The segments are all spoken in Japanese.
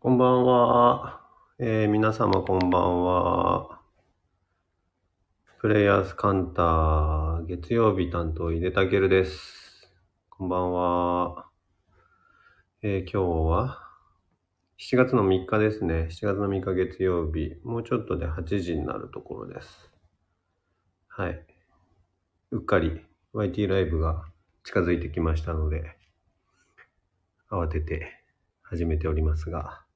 こんばんは。えー皆様こんばんは。プレイヤースカンター、月曜日担当、井出たけるです。こんばんは。えー今日は、7月の3日ですね。7月の3日月曜日。もうちょっとで8時になるところです。はい。うっかり YT ライブが近づいてきましたので、慌てて始めておりますが、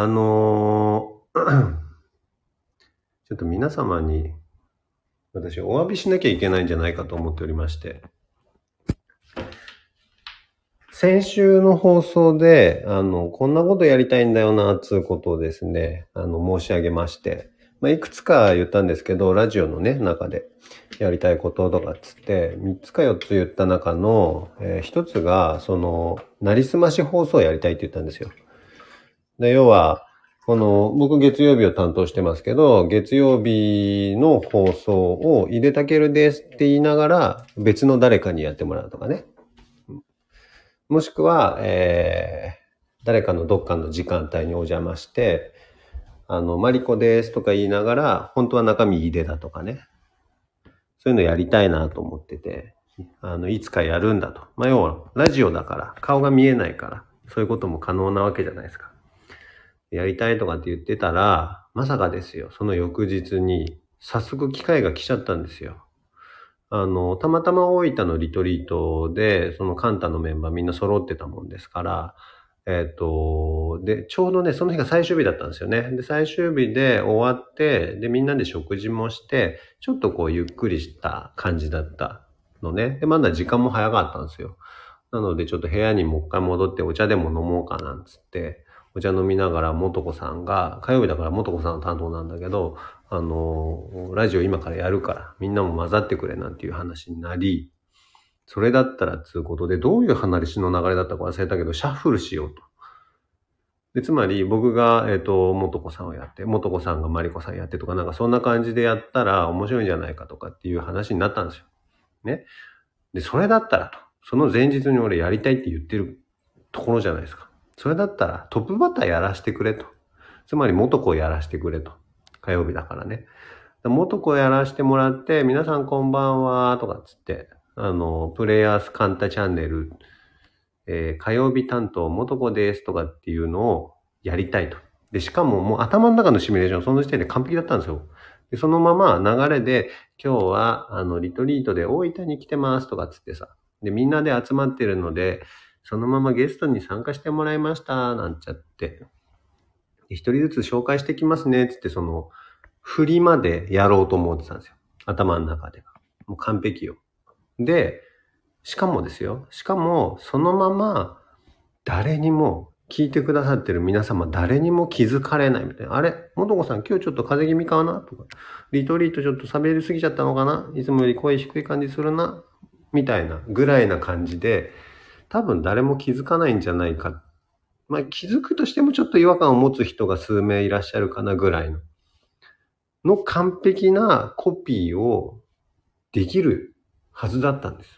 あのー ちょっと皆様に私お詫びしなきゃいけないんじゃないかと思っておりまして、先週の放送で、あの、こんなことやりたいんだよな、つうことをですね、あの、申し上げまして、まあ、いくつか言ったんですけど、ラジオのね、中でやりたいこととかっつって、3つか4つ言った中の、え1つが、その、なりすまし放送やりたいって言ったんですよ。で、要は、この、僕月曜日を担当してますけど、月曜日の放送を入れたけるですって言いながら、別の誰かにやってもらうとかね。もしくは、えー、誰かのどっかの時間帯にお邪魔して、あの、マリコですとか言いながら、本当は中身入れだとかね。そういうのやりたいなと思ってて、あの、いつかやるんだと。まあ、要は、ラジオだから、顔が見えないから、そういうことも可能なわけじゃないですか。やりたいとかって言ってたら、まさかですよ。その翌日に、早速機会が来ちゃったんですよ。あの、たまたま大分のリトリートで、そのカンタのメンバーみんな揃ってたもんですから、えっ、と、で、ちょうどね、その日が最終日だったんですよね。で、最終日で終わって、で、みんなで食事もして、ちょっとこう、ゆっくりした感じだったのね。で、まだ時間も早かったんですよ。なので、ちょっと部屋にもう一回戻ってお茶でも飲もうかなんつって、お茶飲みながら、もとこさんが、火曜日だからもとこさんの担当なんだけど、あの、ラジオ今からやるから、みんなも混ざってくれなんていう話になり、それだったらつうことで、どういう話の流れだったか忘れたけど、シャッフルしようと。で、つまり僕が、えっ、と、もとこさんをやって、もとこさんがまりこさんやってとか、なんかそんな感じでやったら面白いんじゃないかとかっていう話になったんですよ。ね。で、それだったらと。その前日に俺やりたいって言ってるところじゃないですか。それだったらトップバッターやらしてくれと。つまり元子をやらしてくれと。火曜日だからね。元子をやらしてもらって、皆さんこんばんはとかっつって、あの、プレイヤースカンタチャンネル、えー火曜日担当元子ですとかっていうのをやりたいと。で、しかももう頭の中のシミュレーション、その時点で完璧だったんですよ。で、そのまま流れで、今日は、あの、リトリートで大分に来てますとかっつってさ。で、みんなで集まってるので、そのままゲストに参加してもらいました、なんちゃって。一人ずつ紹介してきますね、つって、その、振りまでやろうと思ってたんですよ。頭の中で。もう完璧よ。で、しかもですよ。しかも、そのまま、誰にも、聞いてくださってる皆様、誰にも気づかれないみたいな。あれ元子さん、今日ちょっと風邪気味かな？とか。リトリートちょっと喋りすぎちゃったのかな？いつもより声低い感じするな？みたいな、ぐらいな感じで、多分誰も気づかないんじゃないか。まあ気づくとしてもちょっと違和感を持つ人が数名いらっしゃるかなぐらいの。の完璧なコピーをできるはずだったんです。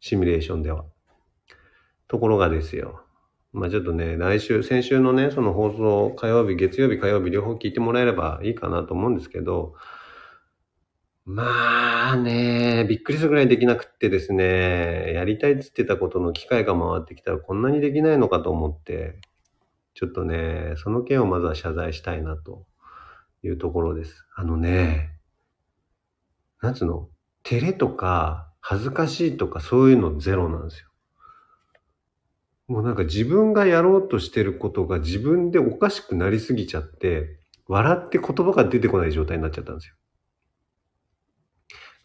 シミュレーションでは。ところがですよ。まあちょっとね、来週、先週のね、その放送、火曜日、月曜日、火曜日、両方聞いてもらえればいいかなと思うんですけど、まあね、びっくりするぐらいできなくってですね、やりたいっつってたことの機会が回ってきたらこんなにできないのかと思って、ちょっとね、その件をまずは謝罪したいなというところです。あのね、なんつうの、照れとか恥ずかしいとかそういうのゼロなんですよ。もうなんか自分がやろうとしてることが自分でおかしくなりすぎちゃって、笑って言葉が出てこない状態になっちゃったんですよ。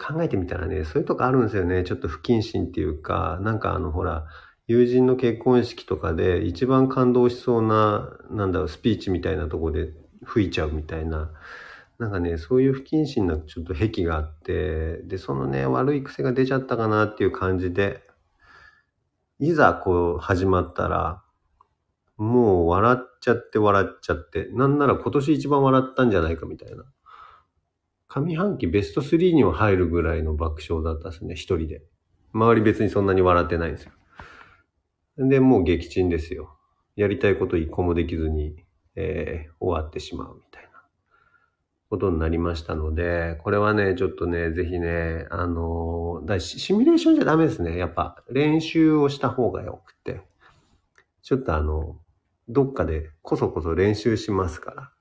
考えてみたらね、そういうとこあるんですよね。ちょっと不謹慎っていうか、なんかあのほら、友人の結婚式とかで一番感動しそうな、なんだろう、スピーチみたいなとこで吹いちゃうみたいな。なんかね、そういう不謹慎なちょっと癖があって、で、そのね、悪い癖が出ちゃったかなっていう感じで、いざこう始まったら、もう笑っちゃって笑っちゃって、なんなら今年一番笑ったんじゃないかみたいな。上半期ベスト3には入るぐらいの爆笑だったですね、一人で。周り別にそんなに笑ってないんですよ。で、もう撃沈ですよ。やりたいこと一個もできずに、えー終わってしまうみたいなことになりましたので、これはね、ちょっとね、ぜひね、あのーだシシミュレーションじゃダメですね。やっぱ練習をした方がよくて。ちょっとあの、どっかでこそこそ練習しますから。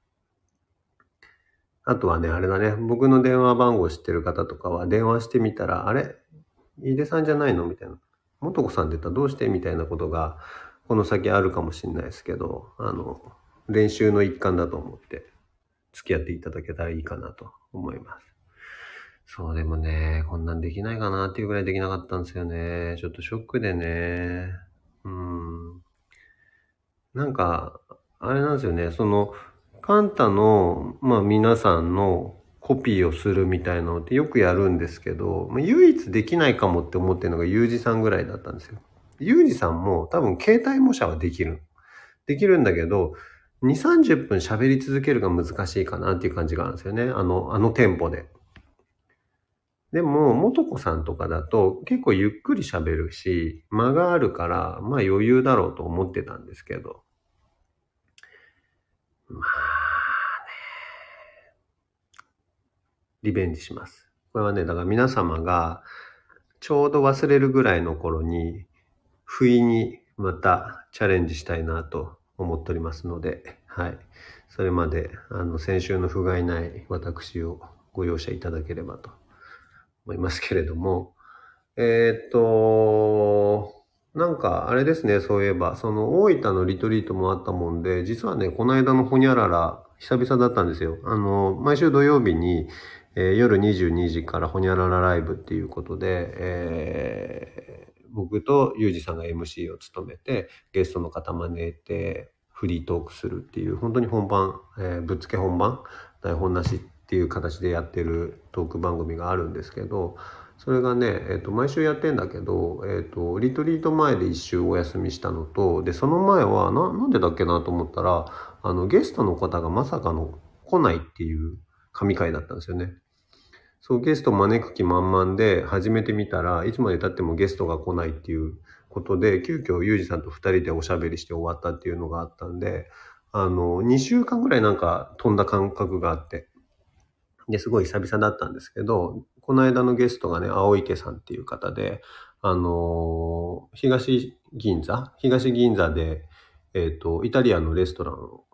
あとはね、あれだね、僕の電話番号知ってる方とかは電話してみたら、あれ？井出さんじゃないの？みたいな。元子さんって言った？らどうして？みたいなことが、この先あるかもしれないですけど、あの、練習の一環だと思って、付き合っていただけたらいいかなと思います。そう、でもね、こんなんできないかなっていうぐらいできなかったんですよね。ちょっとショックでね。うん。なんか、あれなんですよね、その、カンタの、まあ皆さんのコピーをするみたいなのってよくやるんですけど、まあ、唯一できないかもって思ってるのがユージさんぐらいだったんですよ。ユージさんも多分携帯模写はできる。できるんだけど、2、30分喋り続けるが難しいかなっていう感じがあるんですよね。あの、あのテンポで。でも、元子さんとかだと結構ゆっくり喋るし、間があるから、まあ余裕だろうと思ってたんですけど。まあね。リベンジします。これはね、だから皆様がちょうど忘れるぐらいの頃に、不意にまたチャレンジしたいなと思っておりますので、はい。それまで、あの、先週の不甲斐ない私をご容赦いただければと思いますけれども、えーっと、なんか、あれですね、そういえば、その大分のリトリートもあったもんで、実はね、この間のほにゃらら、久々だったんですよ。あの、毎週土曜日に、えー夜22時からほにゃららライブっていうことで、えー僕とユージさんが MC を務めて、ゲストの方招いて、フリートークするっていう、本当に本番、えーぶっつけ本番、台本なしっていう形でやってるトーク番組があるんですけど、それがね、えっ、と、毎週やってんだけど、えっ、と、リトリート前で一週お休みしたのと、で、その前は、な、なんでだっけなと思ったら、あの、ゲストの方がまさかの来ないっていう神回だったんですよね。そう、ゲスト招く気満々で始めてみたらいつまで経ってもゲストが来ないっていうことで、急遽ユージさんと二人でおしゃべりして終わったっていうのがあったんで、あの、2週間ぐらいなんか飛んだ感覚があって、で、すごい久々だったんですけど、この間のゲストがね、青池さんっていう方で、あのー東銀座？東銀座で、えっ、と、イタリアンのレストランを、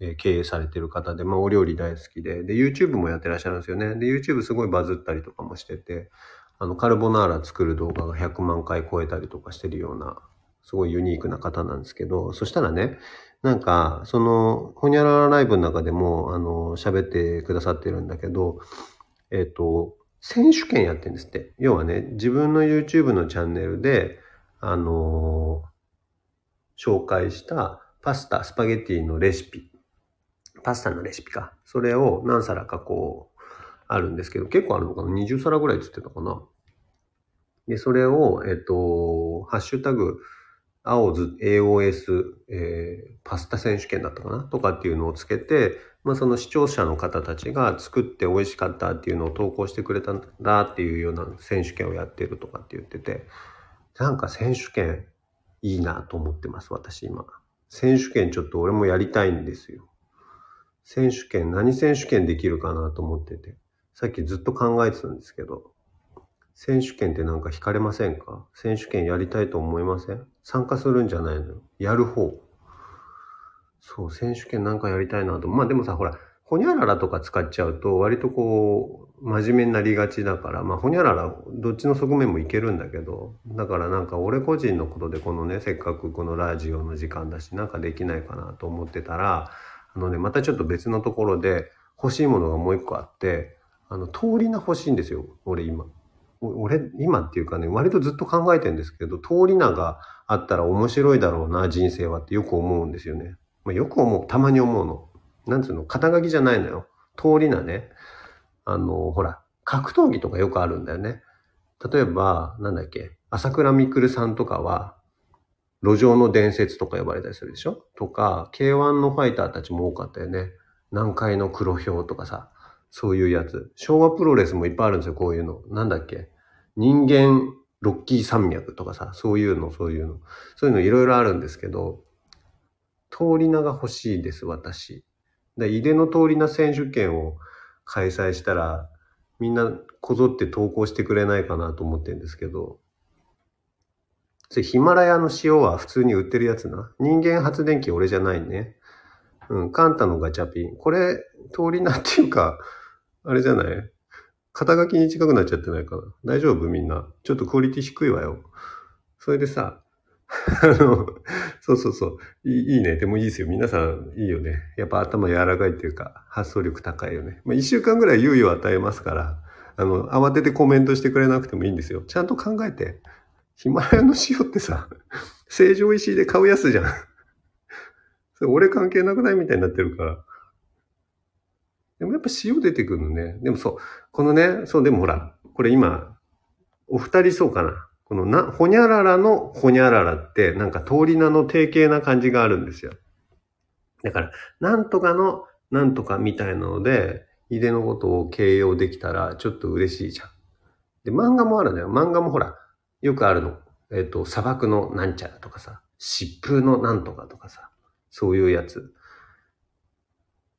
え経営されてる方で、まあ、お料理大好きで、で、YouTube もやってらっしゃるんですよね。で、YouTube すごいバズったりとかもしてて、あの、カルボナーラ作る動画が100万回超えたりとかしてるような、すごいユニークな方なんですけど、そしたらね、なんか、その、ほにゃららライブの中でも、あの、喋ってくださってるんだけど、えっ、と、選手権やってんですって。要はね、自分の YouTube のチャンネルで、あの紹介したパスタ、スパゲティのレシピ。パスタのレシピか。それを何皿かこう、あるんですけど、結構あるのかな ?20 皿ぐらいつってたかなで、それを、えっ、と、ハッシュタグ、AOS、えーパスタ選手権だったかな？とかっていうのをつけて、まあその視聴者の方たちが作って美味しかったっていうのを投稿してくれたんだっていうような選手権をやってるとかって言ってて、なんか選手権いいなと思ってます、私今。選手権ちょっと俺もやりたいんですよ。選手権、何選手権できるかなと思ってて。さっきずっと考えてたんですけど、選手権ってなんか惹かれませんか？選手権やりたいと思いません？参加するんじゃないのやる方。そう、選手権なんかやりたいなと。まあでもさ、ほら、ほにゃららとか使っちゃうと、割とこう、真面目になりがちだから、まあほにゃらら、どっちの側面もいけるんだけど、だからなんか俺個人のことでこのね、せっかくこのラジオの時間だし、なんかできないかなと思ってたら、あのね、またちょっと別のところで欲しいものがもう一個あって、あの、通り名欲しいんですよ、俺今。俺、今っていうかね、割とずっと考えてんですけど、通り名があったら面白いだろうな、人生はってよく思うんですよね。まあ、よく思う、たまに思うの。なんつうの、肩書きじゃないのよ。通り名ね。あの、ほら、格闘技とかよくあるんだよね。例えば、なんだっけ、朝倉未来さんとかは、路上の伝説とか呼ばれたりするでしょ？とか、K1 のファイターたちも多かったよね。南海の黒ひょうとかさ、そういうやつ。昭和プロレスもいっぱいあるんですよ、こういうの。なんだっけ？人間ロッキー山脈とかさ、そういうの、そういうの。そういうのいろいろあるんですけど、通り名が欲しいです、私。で、井出の通り名選手権を開催したら、みんなこぞって投稿してくれないかなと思ってるんですけど、それヒマラヤの塩は普通に売ってるやつな。人間発電機俺じゃないね。うん、カンタのガチャピン。これ、通り名っていうか、あれじゃない？肩書きに近くなっちゃってないかな？大丈夫？みんな。ちょっとクオリティ低いわよ。それでさ、あの、そうそうそういい。いいね。でもいいですよ。皆さんいいよね。やっぱ頭柔らかいっていうか、発想力高いよね。まあ、一週間ぐらい猶予を与えますから、あの、慌ててコメントしてくれなくてもいいんですよ。ちゃんと考えて。ヒマラヤの塩ってさ、成城石井で買うやつじゃん。それ俺関係なくない？みたいになってるから。やっぱ塩出てくるのね。でもそう、このね、そう、でもほら、これ今、お二人そうかな。このな、ほにゃららのほにゃららって、なんか通り名の定型な感じがあるんですよ。だから、なんとかの、なんとかみたいなので、井出のことを形容できたら、ちょっと嬉しいじゃん。で、漫画もあるんだよ。漫画もほら、よくあるの。えっ、ー、と、砂漠のなんちゃらとかさ、疾風のなんとかとかさ、そういうやつ。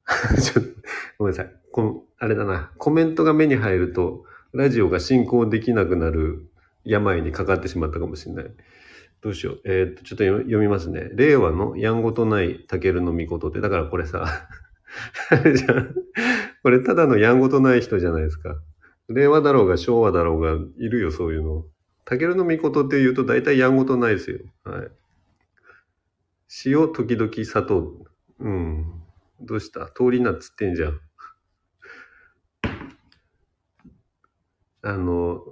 ちょっと、ごめんなさい。この、あれだな。コメントが目に入ると、ラジオが進行できなくなる病にかかってしまったかもしれない。どうしよう。えー、っと、ちょっと読みますね。令和のやんごとないタケルの御事って、だからこれさ、あれじゃん。これただのやんごとない人じゃないですか。令和だろうが昭和だろうがいるよ、そういうの。タケルの御事って言うと大体やんごとないですよ。はい。塩、時々砂糖。うん。どうした？通りなっつってんじゃん。あの、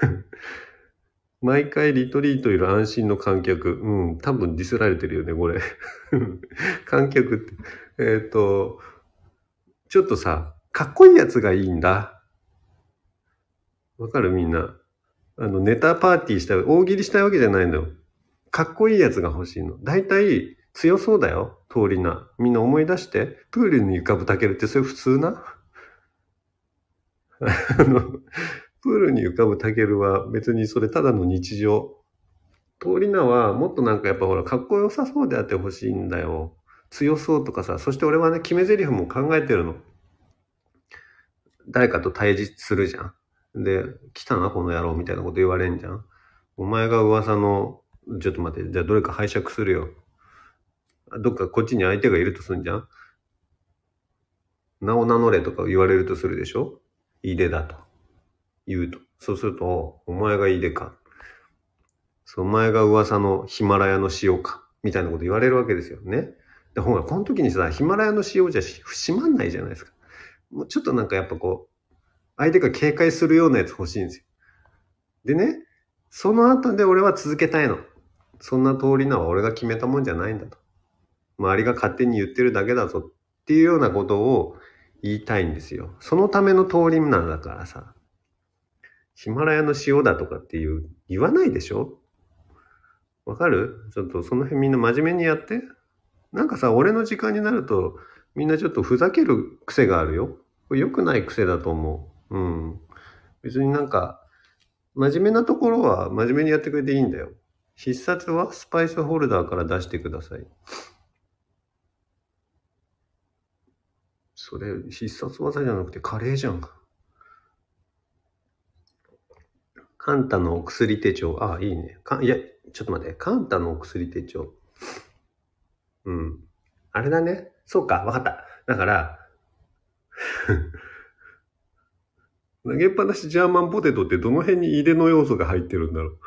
毎回リトリートいる安心の観客。うん、多分ディスられてるよね、これ。観客って。えっ、ー、と、ちょっとさ、かっこいいやつがいいんだ。わかる？みんな。あの、ネタパーティーしたい、大喜利したいわけじゃないのよ。かっこいいやつが欲しいの。大体、強そうだよ。通りな。みんな思い出して。プールに浮かぶタケルってそれ普通な？あの、プールに浮かぶタケルは別にそれただの日常。通り名はもっとなんかやっぱほらかっこよさそうであってほしいんだよ。強そうとかさ、そして俺はね、決め台詞も考えてるの。誰かと対峙するじゃん。で、来たな、この野郎みたいなこと言われんじゃん。お前が噂の、ちょっと待って、じゃあどれか拝借するよ。どっかこっちに相手がいるとすんじゃん？名を名乗れとか言われるとするでしょ？いでだと。言うと。そうすると、お前がいでか。そう、お前が噂のヒマラヤの塩か。みたいなこと言われるわけですよね？で、ほら、この時にさ、ヒマラヤの塩じゃ閉まんないじゃないですか。もうちょっとなんかやっぱこう、相手が警戒するようなやつ欲しいんですよ。でね、その後で俺は続けたいの。そんな通りなは俺が決めたもんじゃないんだと。周りが勝手に言ってるだけだぞっていうようなことを言いたいんですよ。そのための通りなんだからさ。ヒマラヤの塩だとかっていう、言わないでしょ？わかる？ちょっとその辺みんな真面目にやって。なんかさ、俺の時間になると、みんなちょっとふざける癖があるよ。これ良くない癖だと思う。うん。別になんか、真面目なところは真面目にやってくれていいんだよ。必殺はスパイスホルダーから出してください。それ、必殺技じゃなくてカレーじゃん。カンタのお薬手帳。ああ、いいね。か、いや、ちょっと待って。カンタのお薬手帳。うん。あれだね。そうか、わかった。だから、投げっぱなしジャーマンポテトってどの辺に入れの要素が入ってるんだろう。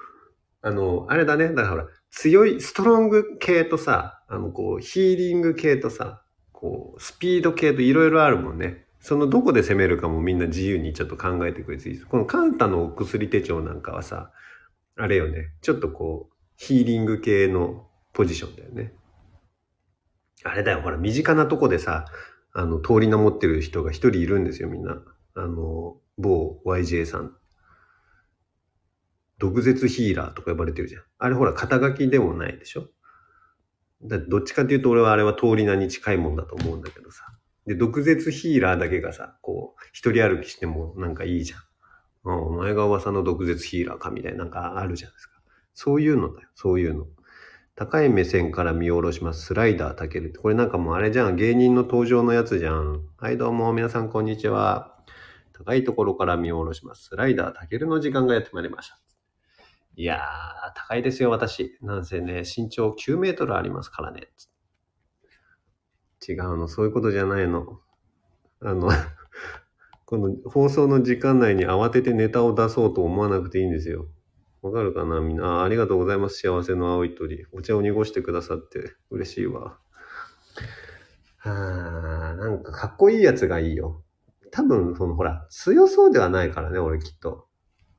あの、あれだね。だからほら、強い、ストロング系とさ、あの、こう、ヒーリング系とさ、こう、スピード系といろいろあるもんね。そのどこで攻めるかもみんな自由にちょっと考えてくれていいです。このカンタのお薬手帳なんかはさ、あれよね。ちょっとこう、ヒーリング系のポジションだよね。あれだよ、ほら、身近なとこでさ、あの、通り名持ってる人が一人いるんですよ、みんな。あの、某 YJ さん。毒舌ヒーラーとか呼ばれてるじゃん。あれほら、肩書きでもないでしょだどっちかっていうと俺はあれは通り名に近いもんだと思うんだけどさ。で、毒舌ヒーラーだけがさ、こう、一人歩きしてもなんかいいじゃん。あお前が噂の毒舌ヒーラーかみたいななんかあるじゃないですか。そういうのだよ、そういうの。高い目線から見下ろします。スライダーたける。これなんかもうあれじゃん。芸人の登場のやつじゃん。はい、どうも、皆さんこんにちは。高いところから見下ろします。スライダーたけるの時間がやってまいりました。いやー、高いですよ、私。なんせね、身長9メートルありますからね。違うの、そういうことじゃないの。あの、この放送の時間内に慌ててネタを出そうと思わなくていいんですよ。わかるかなみんなあ。ありがとうございます。幸せの青い鳥。お茶を濁してくださって嬉しいわ。はあ、なんかかっこいいやつがいいよ。多分、そのほら、強そうではないからね、俺きっと。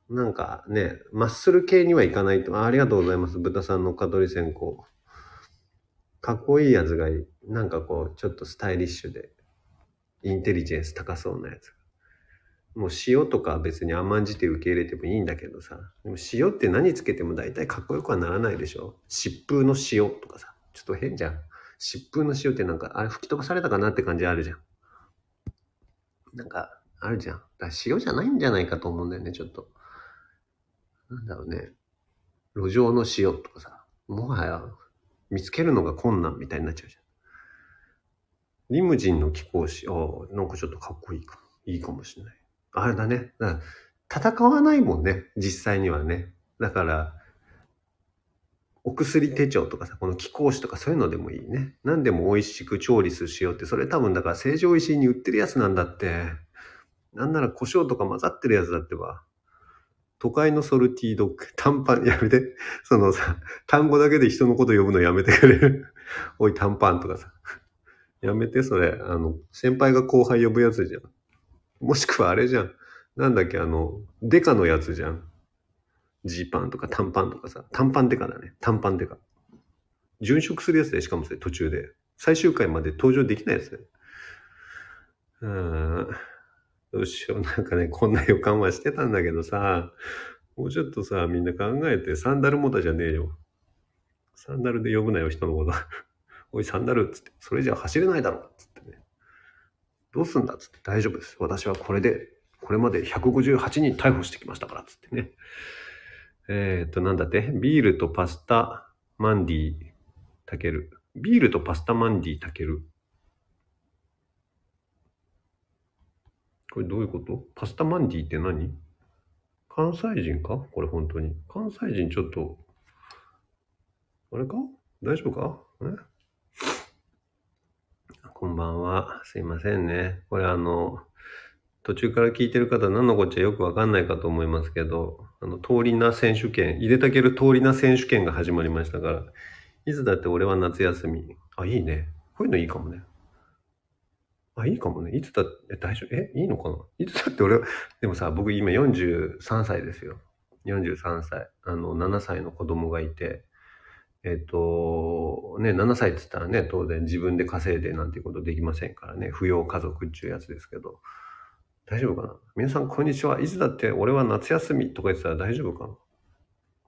なんかね、マッスル系にはいかないと。あありがとうございます。豚さんの蚊取り線香。かっこいいやつがいい。なんかこう、ちょっとスタイリッシュで、インテリジェンス高そうなやつ。もう塩とか別に甘んじて受け入れてもいいんだけどさ。でも塩って何つけても大体かっこよくはならないでしょ疾風の塩とかさ。ちょっと変じゃん。疾風の塩ってなんか、あれ吹き飛ばされたかなって感じあるじゃん。なんか、あるじゃん。だから塩じゃないんじゃないかと思うんだよね、ちょっと。なんだろうね。路上の塩とかさ。もはや、見つけるのが困難みたいになっちゃうじゃん。リムジンの貴公子、ああ、なんかちょっとかっこいいか。いいかもしれない。あれだね。だ戦わないもんね。実際にはね。だから、お薬手帳とかさ、この気候酒とかそういうのでもいいね。何でも美味しく調理する塩って、それ多分だから成城石井に売ってるやつなんだって。なんなら胡椒とか混ざってるやつだってば。都会のソルティードッグ、短パン、やめて。そのさ、単語だけで人のこと呼ぶのやめてくれる。おい、短パンとかさ。やめて、それ。あの、先輩が後輩呼ぶやつじゃん。もしくはあれじゃん。なんだっけ、あの、デカのやつじゃん。ジーパンとか短パンとかさ。短パンデカだね。短パンデカ。殉職するやつで、しかもそれ途中で。最終回まで登場できないやつね。うーん。どうしよう。なんかね、こんな予感はしてたんだけどさ。もうちょっとさ、みんな考えて、サンダルモタじゃねえよ。サンダルで呼ぶなよ、人のこと。おい、サンダルっつって。それじゃ走れないだろつってね。どうすんだっつって大丈夫です。私はこれで、これまで158人逮捕してきましたからつってね。えー、っと、なんだってビールとパスタマンディたける。ビールとパスタマンディたける。これどういうこと？パスタマンディって何？関西人か？これ本当に。関西人ちょっと、あれか？大丈夫か？こんばんは。すいませんね。これあの、途中から聞いてる方何のこっちゃよくわかんないかと思いますけど、あの、通りな選手権、入れたける通りな選手権が始まりましたから、いつだって俺は夏休み。あ、いいね。こういうのいいかもね。あ、いいかもね。いつだって、大丈夫？え、いいのかな？いつだって俺は、でもさ、僕今43歳ですよ。43歳。あの、7歳の子供がいて、えっ、と、ね、7歳って言ったらね、当然自分で稼いでなんていうことできませんからね、扶養家族っていうやつですけど、大丈夫かな？皆さんこんにちは。いつだって俺は夏休みとか言ってたら大丈夫か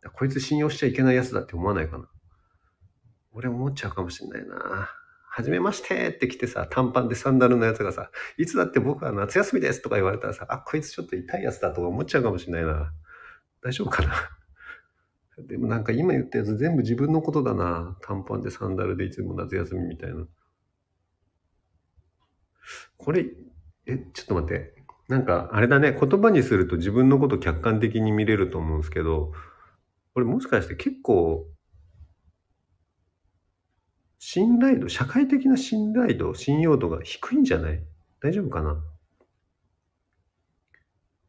な？こいつ信用しちゃいけないやつだって思わないかな？俺思っちゃうかもしれないな。はじめましてって来てさ、短パンでサンダルのやつがさ、いつだって僕は夏休みですとか言われたらさ、あ、こいつちょっと痛いやつだとか思っちゃうかもしれないな。大丈夫かな？でもなんか今言ったやつ全部自分のことだな。短パンでサンダルでいつも夏休みみたいな。これ、え、ちょっと待って。なんかあれだね。言葉にすると自分のこと客観的に見れると思うんですけど、これもしかして結構、信頼度、社会的な信頼度、信用度が低いんじゃない？大丈夫かな？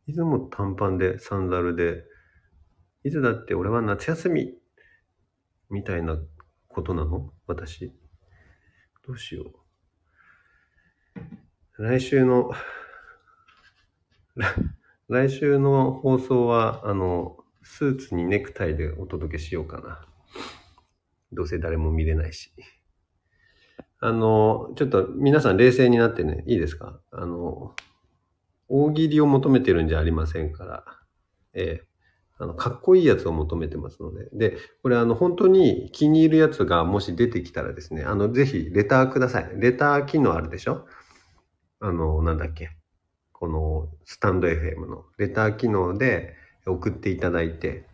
いつも短パンでサンダルで、いつだって俺は夏休みみたいなことなの？私。どうしよう。来週の、来週の放送は、あの、スーツにネクタイでお届けしようかな。どうせ誰も見れないし。あの、ちょっと皆さん冷静になってね、いいですか？あの、大喜利を求めてるんじゃありませんから。ええあの、かっこいいやつを求めてますので。で、これあの、本当に気に入るやつがもし出てきたらですね、あの、ぜひ、レターください。レター機能あるでしょ？あの、なんだっけ？この、スタンド FM のレター機能で送っていただいて、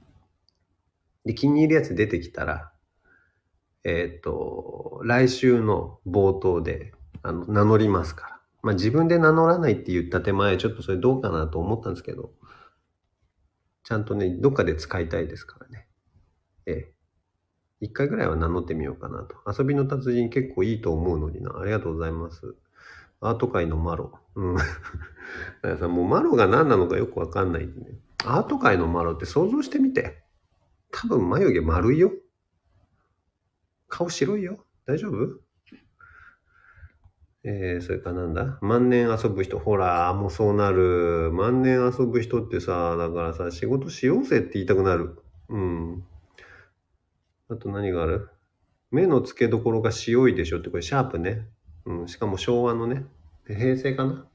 で、気に入るやつ出てきたら、えっ、と、来週の冒頭で、あの、名乗りますから。まあ、自分で名乗らないって言った手前、ちょっとそれどうかなと思ったんですけど、ちゃんとね、どっかで使いたいですからね。ええ。一回ぐらいは名乗ってみようかなと。遊びの達人結構いいと思うのにな。ありがとうございます。アート界のマロ。うん。だからさ、もうマロが何なのかよくわかんないんでね。アート界のマロって想像してみて。多分眉毛丸いよ。顔白いよ。大丈夫？えー、それかなんだ？万年遊ぶ人。ほら、もうそうなる。万年遊ぶ人ってさ、だからさ、仕事しようぜって言いたくなる。うん。あと何がある？目の付けどころが白いでしょって、これシャープね。うん、しかも昭和のね。平成かな？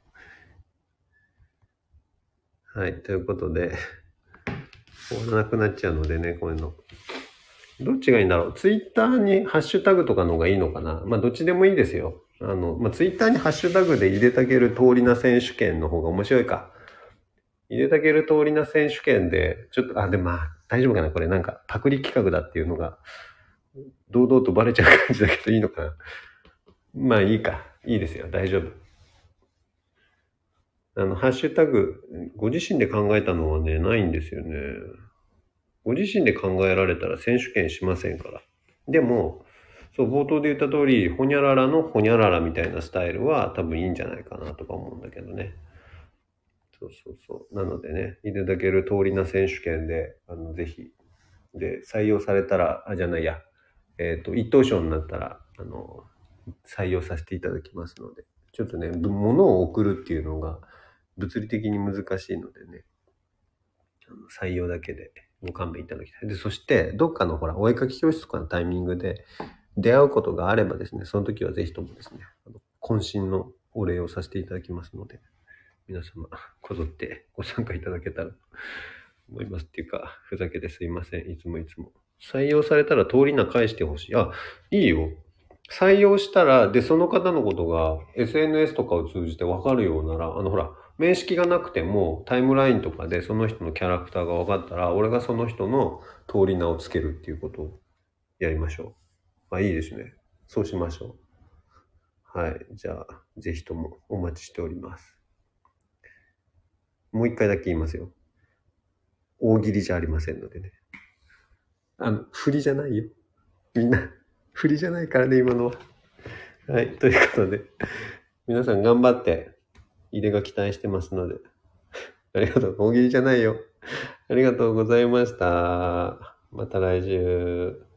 はい、ということで、終わらなくなっちゃうのでね、こういうの。どっちがいいんだろう？ツイッターにハッシュタグとかの方がいいのかな？まあ、どっちでもいいですよ。あの、まあ、ツイッターにハッシュタグで入れたける通りな選手権の方が面白いか。入れたける通りな選手権で、ちょっと、あ、でもまあ、大丈夫かな？これなんか、パクリ企画だっていうのが、堂々とバレちゃう感じだけどいいのかな？まあいいか。いいですよ。大丈夫。あの、ハッシュタグ、ご自身で考えたのはね、ないんですよね。ご自身で考えられたら選手権しませんから。でも、そう、冒頭で言った通り、ほにゃららのほにゃららみたいなスタイルは多分いいんじゃないかなとか思うんだけどね。そうそうそう。なのでね、いただける通りな選手権で、あの、ぜひ、で、採用されたら、あ、じゃないや、えっ、と、一等賞になったら、あの、採用させていただきますので、ちょっとね、物を送るっていうのが物理的に難しいのでね、採用だけでご勘弁いただきたい。で、そして、どっかのほら、お絵かき教室とかのタイミングで出会うことがあればですね、その時はぜひともですね、あの渾身のお礼をさせていただきますので、皆様、こぞってご参加いただけたらと思います。っていうか、ふざけてすいません。いつもいつも。採用されたら通りな返してほしい。あ、いいよ。採用したら、で、その方のことが SNS とかを通じて分かるようなら、あの、ほら、面識がなくてもタイムラインとかでその人のキャラクターが分かったら、俺がその人の通り名をつけるっていうことをやりましょう。まあ、いいですね。そうしましょう。はい。じゃあ、ぜひともお待ちしております。もう一回だけ言いますよ。大喜利じゃありませんのでね。あの、振りじゃないよ。みんな、振りじゃないからね、今のは。はい。ということで、皆さん頑張って、入れが期待してますので。ありがとう。大喜利じゃないよ。ありがとうございました。また来週。